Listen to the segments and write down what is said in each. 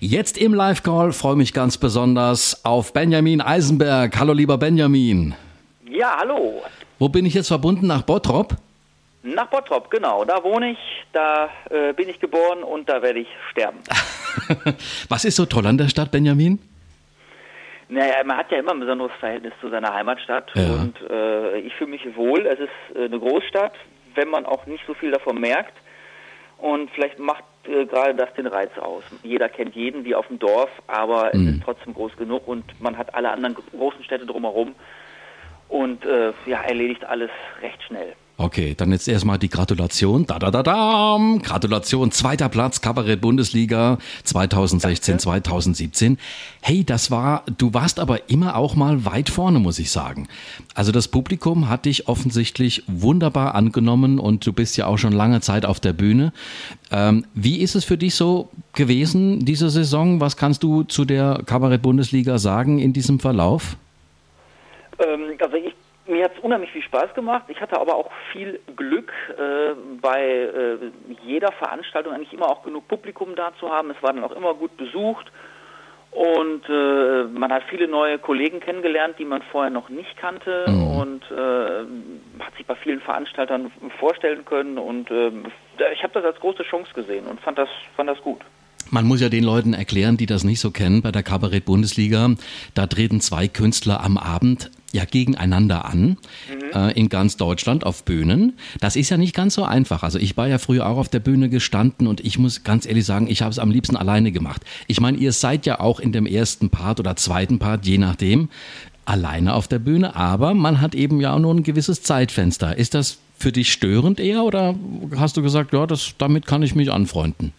Jetzt im Live-Call freue mich ganz besonders auf Benjamin Eisenberg. Hallo lieber Benjamin. Ja, hallo. Wo bin ich jetzt verbunden? Nach Bottrop? Nach Bottrop, genau. Da wohne ich, da äh, bin ich geboren und da werde ich sterben. Was ist so toll an der Stadt, Benjamin? Naja, man hat ja immer ein besonderes Verhältnis zu seiner Heimatstadt Ja. und äh, ich fühle mich wohl. Es ist äh, eine Großstadt, wenn man auch nicht so viel davon merkt. Und vielleicht macht äh, gerade das den Reiz aus. Jeder kennt jeden wie auf dem Dorf, aber es ist trotzdem groß genug und man hat alle anderen großen Städte drumherum und äh, ja, erledigt alles recht schnell. Okay, dann jetzt erstmal die Gratulation. Da da da da. Gratulation, zweiter Platz, Kabarett Bundesliga 2016, 2017. Hey, das war, du warst aber immer auch mal weit vorne, muss ich sagen. Also das Publikum hat dich offensichtlich wunderbar angenommen und du bist ja auch schon lange Zeit auf der Bühne. Ähm, wie ist es für dich so gewesen, diese Saison? Was kannst du zu der Kabarett Bundesliga sagen in diesem Verlauf? Ähm, also ich, mir hat es unheimlich viel Spaß gemacht. Ich hatte aber auch viel Glück, äh, bei äh, jeder Veranstaltung eigentlich immer auch genug Publikum da zu haben. Es war dann auch immer gut besucht und äh, man hat viele neue Kollegen kennengelernt, die man vorher noch nicht kannte und äh, hat sich bei vielen Veranstaltern vorstellen können und äh, ich habe das als große Chance gesehen und fand das, fand das gut. Man muss ja den Leuten erklären, die das nicht so kennen, bei der Kabarett Bundesliga, da treten zwei Künstler am Abend ja gegeneinander an, äh, in ganz Deutschland auf Bühnen. Das ist ja nicht ganz so einfach. Also ich war ja früher auch auf der Bühne gestanden und ich muss ganz ehrlich sagen, ich habe es am liebsten alleine gemacht. Ich meine, ihr seid ja auch in dem ersten Part oder zweiten Part, je nachdem, alleine auf der Bühne, aber man hat eben ja auch nur ein gewisses Zeitfenster. Ist das für dich störend eher oder hast du gesagt, ja, das, damit kann ich mich anfreunden?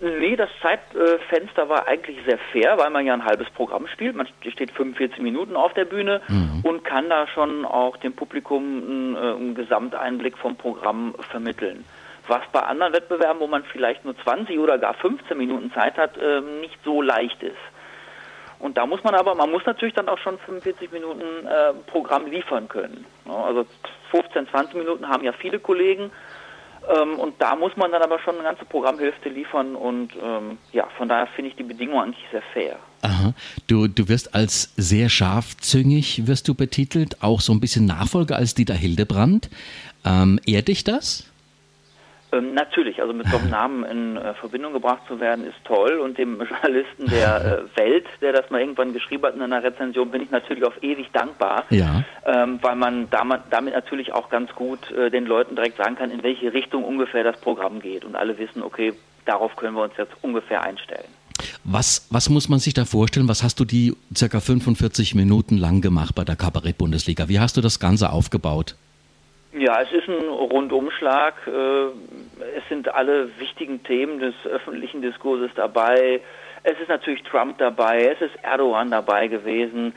Nee, das Zeitfenster war eigentlich sehr fair, weil man ja ein halbes Programm spielt. Man steht 45 Minuten auf der Bühne und kann da schon auch dem Publikum einen, äh, einen Gesamteinblick vom Programm vermitteln. Was bei anderen Wettbewerben, wo man vielleicht nur 20 oder gar 15 Minuten Zeit hat, ähm, nicht so leicht ist. Und da muss man aber, man muss natürlich dann auch schon 45 Minuten äh, Programm liefern können. Also 15, 20 Minuten haben ja viele Kollegen. Ähm, und da muss man dann aber schon eine ganze Programmhälfte liefern und ähm, ja, von daher finde ich die Bedingungen eigentlich sehr fair. Aha. Du, du wirst als sehr scharfzüngig, wirst du betitelt, auch so ein bisschen Nachfolger als Dieter Hildebrand. Ähm, ehrt dich das? Ähm, natürlich, also mit so einem Namen in äh, Verbindung gebracht zu werden, ist toll und dem Journalisten der äh, Welt, der das mal irgendwann geschrieben hat in einer Rezension, bin ich natürlich auf ewig dankbar, Ja. ähm, weil man damit, damit natürlich auch ganz gut äh, den Leuten direkt sagen kann, in welche Richtung ungefähr das Programm geht und alle wissen, okay, darauf können wir uns jetzt ungefähr einstellen. Was, was muss man sich da vorstellen? Was hast du die circa 45 Minuten lang gemacht bei der Kabarett-Bundesliga? Wie hast du das Ganze aufgebaut? Ja, es ist ein Rundumschlag. äh, Es sind alle wichtigen Themen des öffentlichen Diskurses dabei. Es ist natürlich Trump dabei, es ist Erdogan dabei gewesen.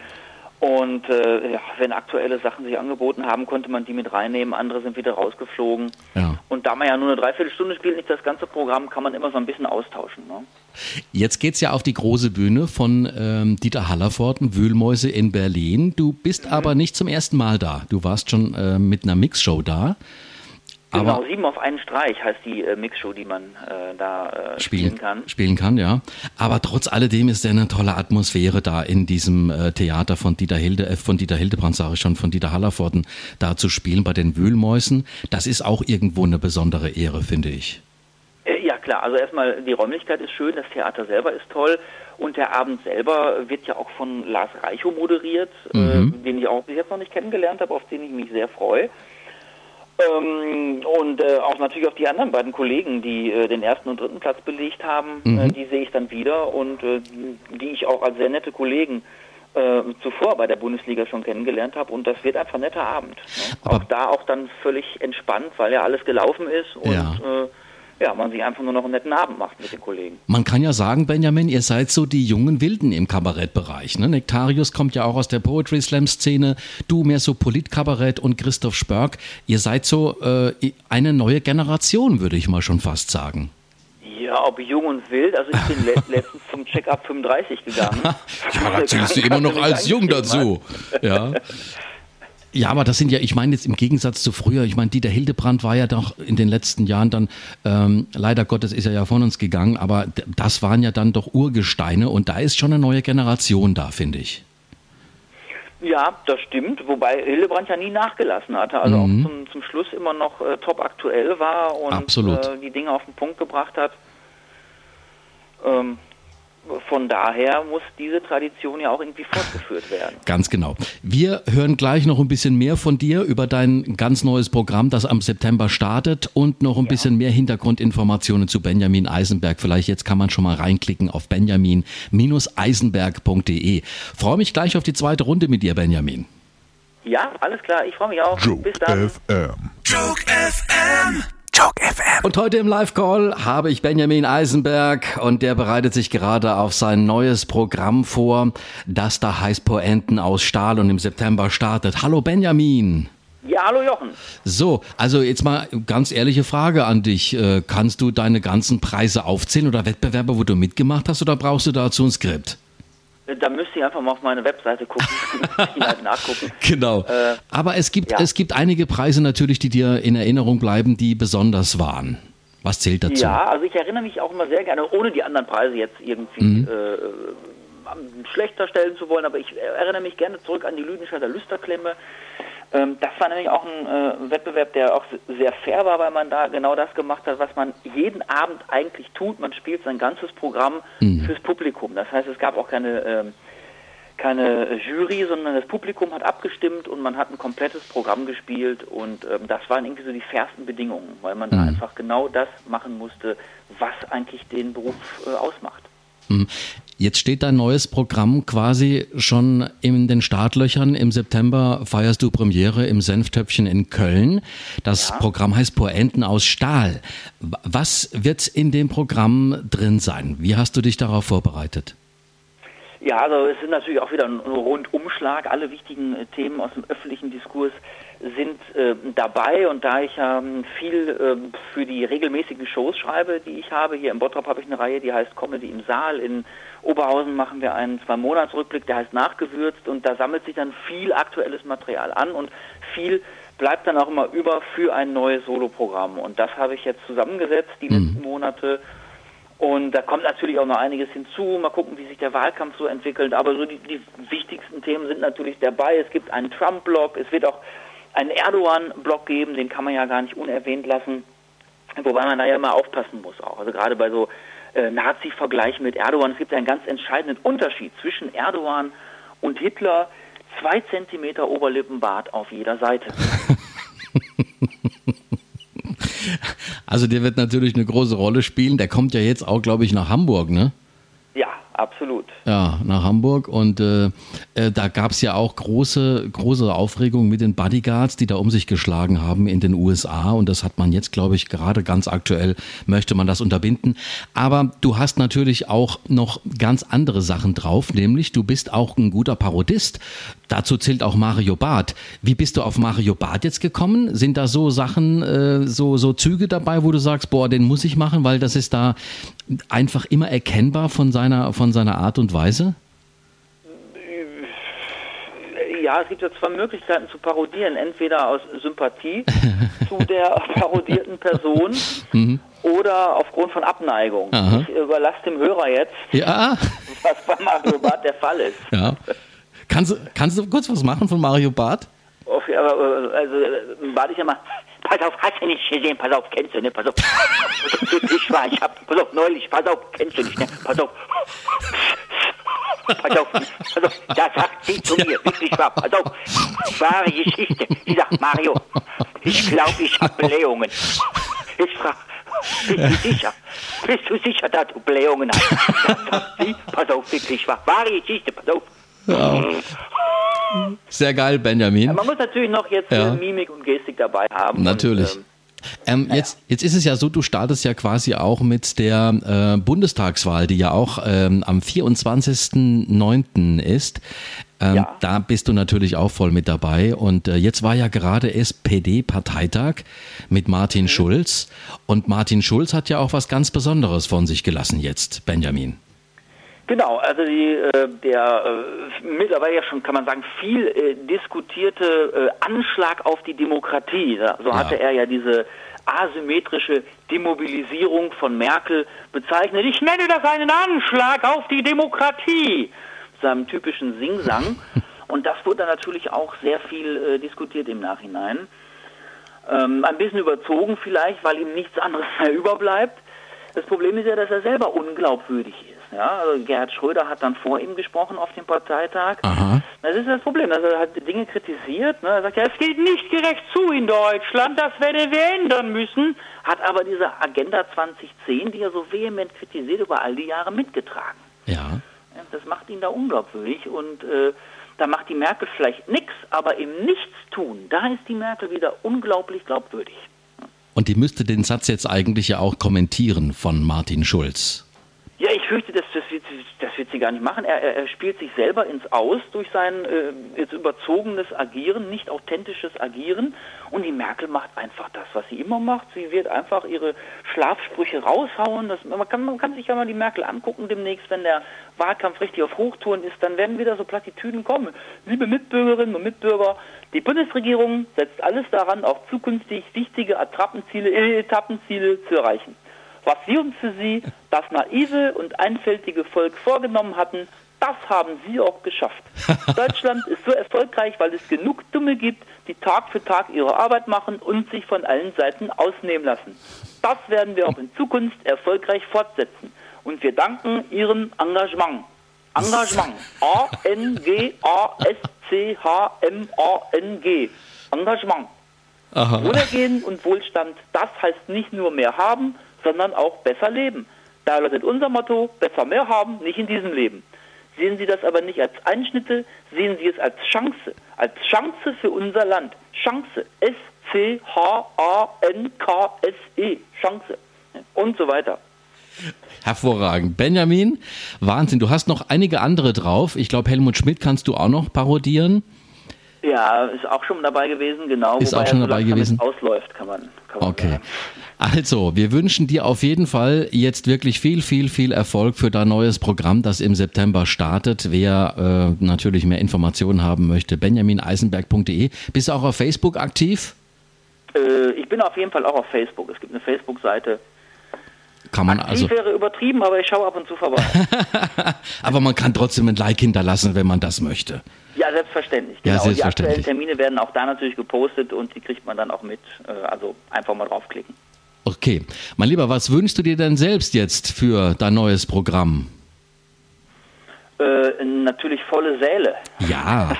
Und äh, ja, wenn aktuelle Sachen sich angeboten haben, konnte man die mit reinnehmen. Andere sind wieder rausgeflogen. Ja. Und da man ja nur eine Dreiviertelstunde spielt, nicht das ganze Programm, kann man immer so ein bisschen austauschen. Ne? Jetzt geht's ja auf die große Bühne von ähm, Dieter Hallervorden, Wühlmäuse in Berlin. Du bist Mhm. aber nicht zum ersten Mal da. Du warst schon äh, mit einer Mixshow da. Genau, Aber sieben auf einen Streich heißt die äh, Mixshow, die man äh, da äh, spielen spielen kann. Spielen kann, ja. Aber trotz alledem ist ja eine tolle Atmosphäre da in diesem äh, Theater von Dieter Hilde, äh, von Dieter Hildebrand, sage ich schon, von Dieter Hallervorden da zu spielen bei den Wühlmäusen. Das ist auch irgendwo eine besondere Ehre, finde ich. Äh, Ja klar, also erstmal die Räumlichkeit ist schön, das Theater selber ist toll und der Abend selber wird ja auch von Lars Reichow moderiert, Mhm. äh, den ich auch bis jetzt noch nicht kennengelernt habe, auf den ich mich sehr freue. Ähm, und äh, auch natürlich auf die anderen beiden Kollegen, die äh, den ersten und dritten Platz belegt haben, Mhm. äh, die sehe ich dann wieder und äh, die ich auch als sehr nette Kollegen äh, zuvor bei der Bundesliga schon kennengelernt habe und das wird einfach ein netter Abend. Ne? Auch da auch dann völlig entspannt, weil ja alles gelaufen ist und Ja. Ja, man sich einfach nur noch einen netten Abend macht mit den Kollegen. Man kann ja sagen, Benjamin, ihr seid so die jungen Wilden im Kabarettbereich. Ne? Nektarius kommt ja auch aus der Poetry Slam Szene, du mehr so Politkabarett und Christoph Spörk. Ihr seid so äh, eine neue Generation, würde ich mal schon fast sagen. Ja, ob jung und wild, also ich bin le letztens zum Check-up 35 gegangen. Ja, da zählst du immer noch als jung dazu. Ja. Ja, aber das sind ja, ich meine jetzt im Gegensatz zu früher, ich meine, Dieter Hildebrand war ja doch in den letzten Jahren dann, ähm, leider Gottes ist er ja von uns gegangen, aber das waren ja dann doch Urgesteine und da ist schon eine neue Generation da, finde ich. Ja, das stimmt, wobei Hildebrand ja nie nachgelassen hatte, also mhm. auch zum, zum Schluss immer noch äh, top aktuell war und äh, die Dinge auf den Punkt gebracht hat. Ähm, von daher muss diese Tradition ja auch irgendwie fortgeführt werden. Ganz genau. Wir hören gleich noch ein bisschen mehr von dir über dein ganz neues Programm, das am September startet und noch ein ja. bisschen mehr Hintergrundinformationen zu Benjamin Eisenberg. Vielleicht jetzt kann man schon mal reinklicken auf benjamin-eisenberg.de. Freue mich gleich auf die zweite Runde mit dir, Benjamin. Ja, alles klar. Ich freue mich auch. Joke Bis dann. FM. Joke FM. Joke FM. Und heute im Live-Call habe ich Benjamin Eisenberg und der bereitet sich gerade auf sein neues Programm vor, das da heißt Poenten aus Stahl und im September startet. Hallo Benjamin. Ja, hallo Jochen. So, also jetzt mal ganz ehrliche Frage an dich. Äh, kannst du deine ganzen Preise aufzählen oder Wettbewerbe, wo du mitgemacht hast, oder brauchst du dazu ein Skript? Da müsst ihr einfach mal auf meine Webseite gucken, halt nachgucken. Genau. Äh, Aber es gibt, ja. es gibt einige Preise natürlich, die dir in Erinnerung bleiben, die besonders waren. Was zählt dazu? Ja, also ich erinnere mich auch immer sehr gerne, ohne die anderen Preise jetzt irgendwie mhm. äh, schlechter stellen zu wollen, aber ich erinnere mich gerne zurück an die Lüdenscheider Lüsterklemme. Ähm, das war nämlich auch ein äh, Wettbewerb, der auch sehr fair war, weil man da genau das gemacht hat, was man jeden Abend eigentlich tut. Man spielt sein ganzes Programm mhm. fürs Publikum. Das heißt, es gab auch keine, ähm, keine Jury, sondern das Publikum hat abgestimmt und man hat ein komplettes Programm gespielt und ähm, das waren irgendwie so die fairsten Bedingungen, weil man mhm. da einfach genau das machen musste, was eigentlich den Beruf äh, ausmacht. Mhm. Jetzt steht dein neues Programm quasi schon in den Startlöchern. Im September feierst du Premiere im Senftöpfchen in Köln. Das ja. Programm heißt Poenten aus Stahl. Was wird in dem Programm drin sein? Wie hast du dich darauf vorbereitet? Ja, also es ist natürlich auch wieder ein Rundumschlag. Alle wichtigen äh, Themen aus dem öffentlichen Diskurs sind äh, dabei. Und da ich ähm, viel äh, für die regelmäßigen Shows schreibe, die ich habe, hier im Bottrop habe ich eine Reihe, die heißt Comedy im Saal, in Oberhausen machen wir einen Zwei-Monats-Rückblick, der heißt Nachgewürzt. Und da sammelt sich dann viel aktuelles Material an. Und viel bleibt dann auch immer über für ein neues Soloprogramm. Und das habe ich jetzt zusammengesetzt die mhm. letzten Monate und da kommt natürlich auch noch einiges hinzu. Mal gucken, wie sich der Wahlkampf so entwickelt. Aber so die, die wichtigsten Themen sind natürlich dabei. Es gibt einen Trump-Blog. Es wird auch einen Erdogan-Blog geben. Den kann man ja gar nicht unerwähnt lassen. Wobei man da ja immer aufpassen muss auch. Also gerade bei so äh, Nazi-Vergleichen mit Erdogan. Es gibt einen ganz entscheidenden Unterschied zwischen Erdogan und Hitler. Zwei Zentimeter Oberlippenbart auf jeder Seite. Also der wird natürlich eine große Rolle spielen. Der kommt ja jetzt auch, glaube ich, nach Hamburg, ne? Absolut. Ja, nach Hamburg. Und äh, äh, da gab es ja auch große, große Aufregung mit den Bodyguards, die da um sich geschlagen haben in den USA. Und das hat man jetzt, glaube ich, gerade ganz aktuell, möchte man das unterbinden. Aber du hast natürlich auch noch ganz andere Sachen drauf, nämlich du bist auch ein guter Parodist. Dazu zählt auch Mario Barth. Wie bist du auf Mario Barth jetzt gekommen? Sind da so Sachen, äh, so, so Züge dabei, wo du sagst, boah, den muss ich machen, weil das ist da einfach immer erkennbar von seiner, von seiner Art und Weise? Ja, es gibt ja zwei Möglichkeiten zu parodieren. Entweder aus Sympathie zu der parodierten Person mhm. oder aufgrund von Abneigung. Aha. Ich überlasse dem Hörer jetzt, ja. was bei Mario Barth der Fall ist. Ja. Kannst, kannst du kurz was machen von Mario Barth? Aber, also, warte ich ja mal. Pass auf, hast du nicht gesehen? Pass auf, kennst du, ne? Pass auf. ich war, ich hab, pass auf, neulich, pass auf, kennst du nicht, ne? Pass auf. Pass auf, pass auf, da sagt sie zu mir, wirklich wahr, pass auf, wahre Geschichte. Sie sagt, Mario, ich glaube, ich habe Blähungen. Ich frage, bist du sicher? Bist du sicher, dass du Blähungen hast? Da sagt sie, pass auf, wirklich wahr, wahre Geschichte, pass auf. Ja. Sehr geil, Benjamin. Ja, man muss natürlich noch jetzt ja. Mimik und Gestik dabei haben. Natürlich. Und, ähm, ähm, jetzt, jetzt ist es ja so, du startest ja quasi auch mit der äh, Bundestagswahl, die ja auch ähm, am 24.09. ist. Ähm, ja. Da bist du natürlich auch voll mit dabei. Und äh, jetzt war ja gerade SPD-Parteitag mit Martin mhm. Schulz. Und Martin Schulz hat ja auch was ganz Besonderes von sich gelassen jetzt, Benjamin. Genau, also die, äh, der äh, mittlerweile ja schon, kann man sagen, viel äh, diskutierte Anschlag auf die Demokratie. So ja. hatte er ja diese asymmetrische Demobilisierung von Merkel bezeichnet. Ich nenne das einen Anschlag auf die Demokratie, seinem typischen Singsang. Und das wurde dann natürlich auch sehr viel diskutiert im Nachhinein. Ähm, ein bisschen überzogen vielleicht, weil ihm nichts anderes mehr überbleibt. Das Problem ist ja, dass er selber unglaubwürdig ist. Ja, also Gerhard Schröder hat dann vor ihm gesprochen auf dem Parteitag. Aha. Das ist das Problem, dass er hat Dinge kritisiert. Ne? Er sagt ja, es geht nicht gerecht zu in Deutschland, das werden wir ändern müssen. Hat aber diese Agenda 2010, die er so vehement kritisiert, über all die Jahre mitgetragen. Ja. Das macht ihn da unglaubwürdig und äh, da macht die Merkel vielleicht nichts, aber im Nichtstun, da ist die Merkel wieder unglaublich glaubwürdig. Und die müsste den Satz jetzt eigentlich ja auch kommentieren von Martin Schulz. Ja, ich fürchte, wird sie gar nicht machen. Er, er spielt sich selber ins Aus durch sein äh, jetzt überzogenes Agieren, nicht authentisches Agieren. Und die Merkel macht einfach das, was sie immer macht. Sie wird einfach ihre Schlafsprüche raushauen. Das, man, kann, man kann sich ja mal die Merkel angucken demnächst, wenn der Wahlkampf richtig auf Hochtouren ist, dann werden wieder so Plattitüden kommen. Liebe Mitbürgerinnen und Mitbürger, die Bundesregierung setzt alles daran, auch zukünftig wichtige Attrappenziele, Etappenziele zu erreichen. Was wir uns für sie, das naive und einfältige Volk vorgenommen hatten, das haben sie auch geschafft. Deutschland ist so erfolgreich, weil es genug Dumme gibt, die Tag für Tag ihre Arbeit machen und sich von allen Seiten ausnehmen lassen. Das werden wir auch in Zukunft erfolgreich fortsetzen. Und wir danken Ihrem Engagement. Engagement. A-N-G-A-S-C-H-M-A-N-G. Engagement. Aha. Wohlergehen und Wohlstand, das heißt nicht nur mehr haben, sondern auch besser leben. Da lautet unser Motto, besser mehr haben, nicht in diesem Leben. Sehen Sie das aber nicht als Einschnitte, sehen Sie es als Chance, als Chance für unser Land. Chance, S-C-H-A-N-K-S-E, Chance und so weiter. Hervorragend. Benjamin, Wahnsinn, du hast noch einige andere drauf. Ich glaube, Helmut Schmidt kannst du auch noch parodieren. Ja, ist auch schon dabei gewesen, genau. Ist auch schon dabei gewesen. Ausläuft, kann man. Kann man okay. Sagen. Also, wir wünschen dir auf jeden Fall jetzt wirklich viel, viel, viel Erfolg für dein neues Programm, das im September startet. Wer äh, natürlich mehr Informationen haben möchte, benjamineisenberg.de. Bist du auch auf Facebook aktiv? Äh, ich bin auf jeden Fall auch auf Facebook. Es gibt eine Facebook-Seite. Kann man Aktiv also. wäre übertrieben, aber ich schaue ab und zu vorbei. aber man kann trotzdem ein Like hinterlassen, wenn man das möchte. Ja, selbstverständlich. Genau. Ja, selbstverständlich. Die aktuellen Termine werden auch da natürlich gepostet und die kriegt man dann auch mit. Äh, also einfach mal draufklicken. Okay. Mein Lieber, was wünschst du dir denn selbst jetzt für dein neues Programm? Äh, natürlich volle Säle. Ja.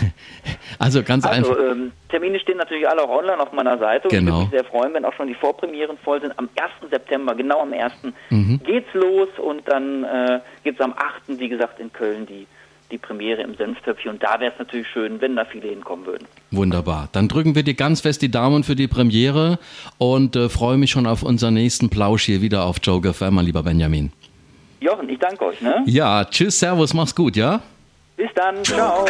also ganz also, einfach. Ähm, Termine stehen natürlich alle auch online auf meiner Seite. Genau. ich würde mich sehr freuen, wenn auch schon die Vorpremieren voll sind. Am 1. September, genau am 1. Mhm. geht's los und dann äh, gibt es am 8. wie gesagt in Köln die die Premiere im Senftöpfchen. Und da wäre es natürlich schön, wenn da viele hinkommen würden. Wunderbar. Dann drücken wir dir ganz fest die Daumen für die Premiere und äh, freue mich schon auf unseren nächsten Plausch hier wieder auf Joe FM, mein lieber Benjamin. Jochen, ich danke euch. Ne? Ja, tschüss, servus, mach's gut, ja? Bis dann, ciao.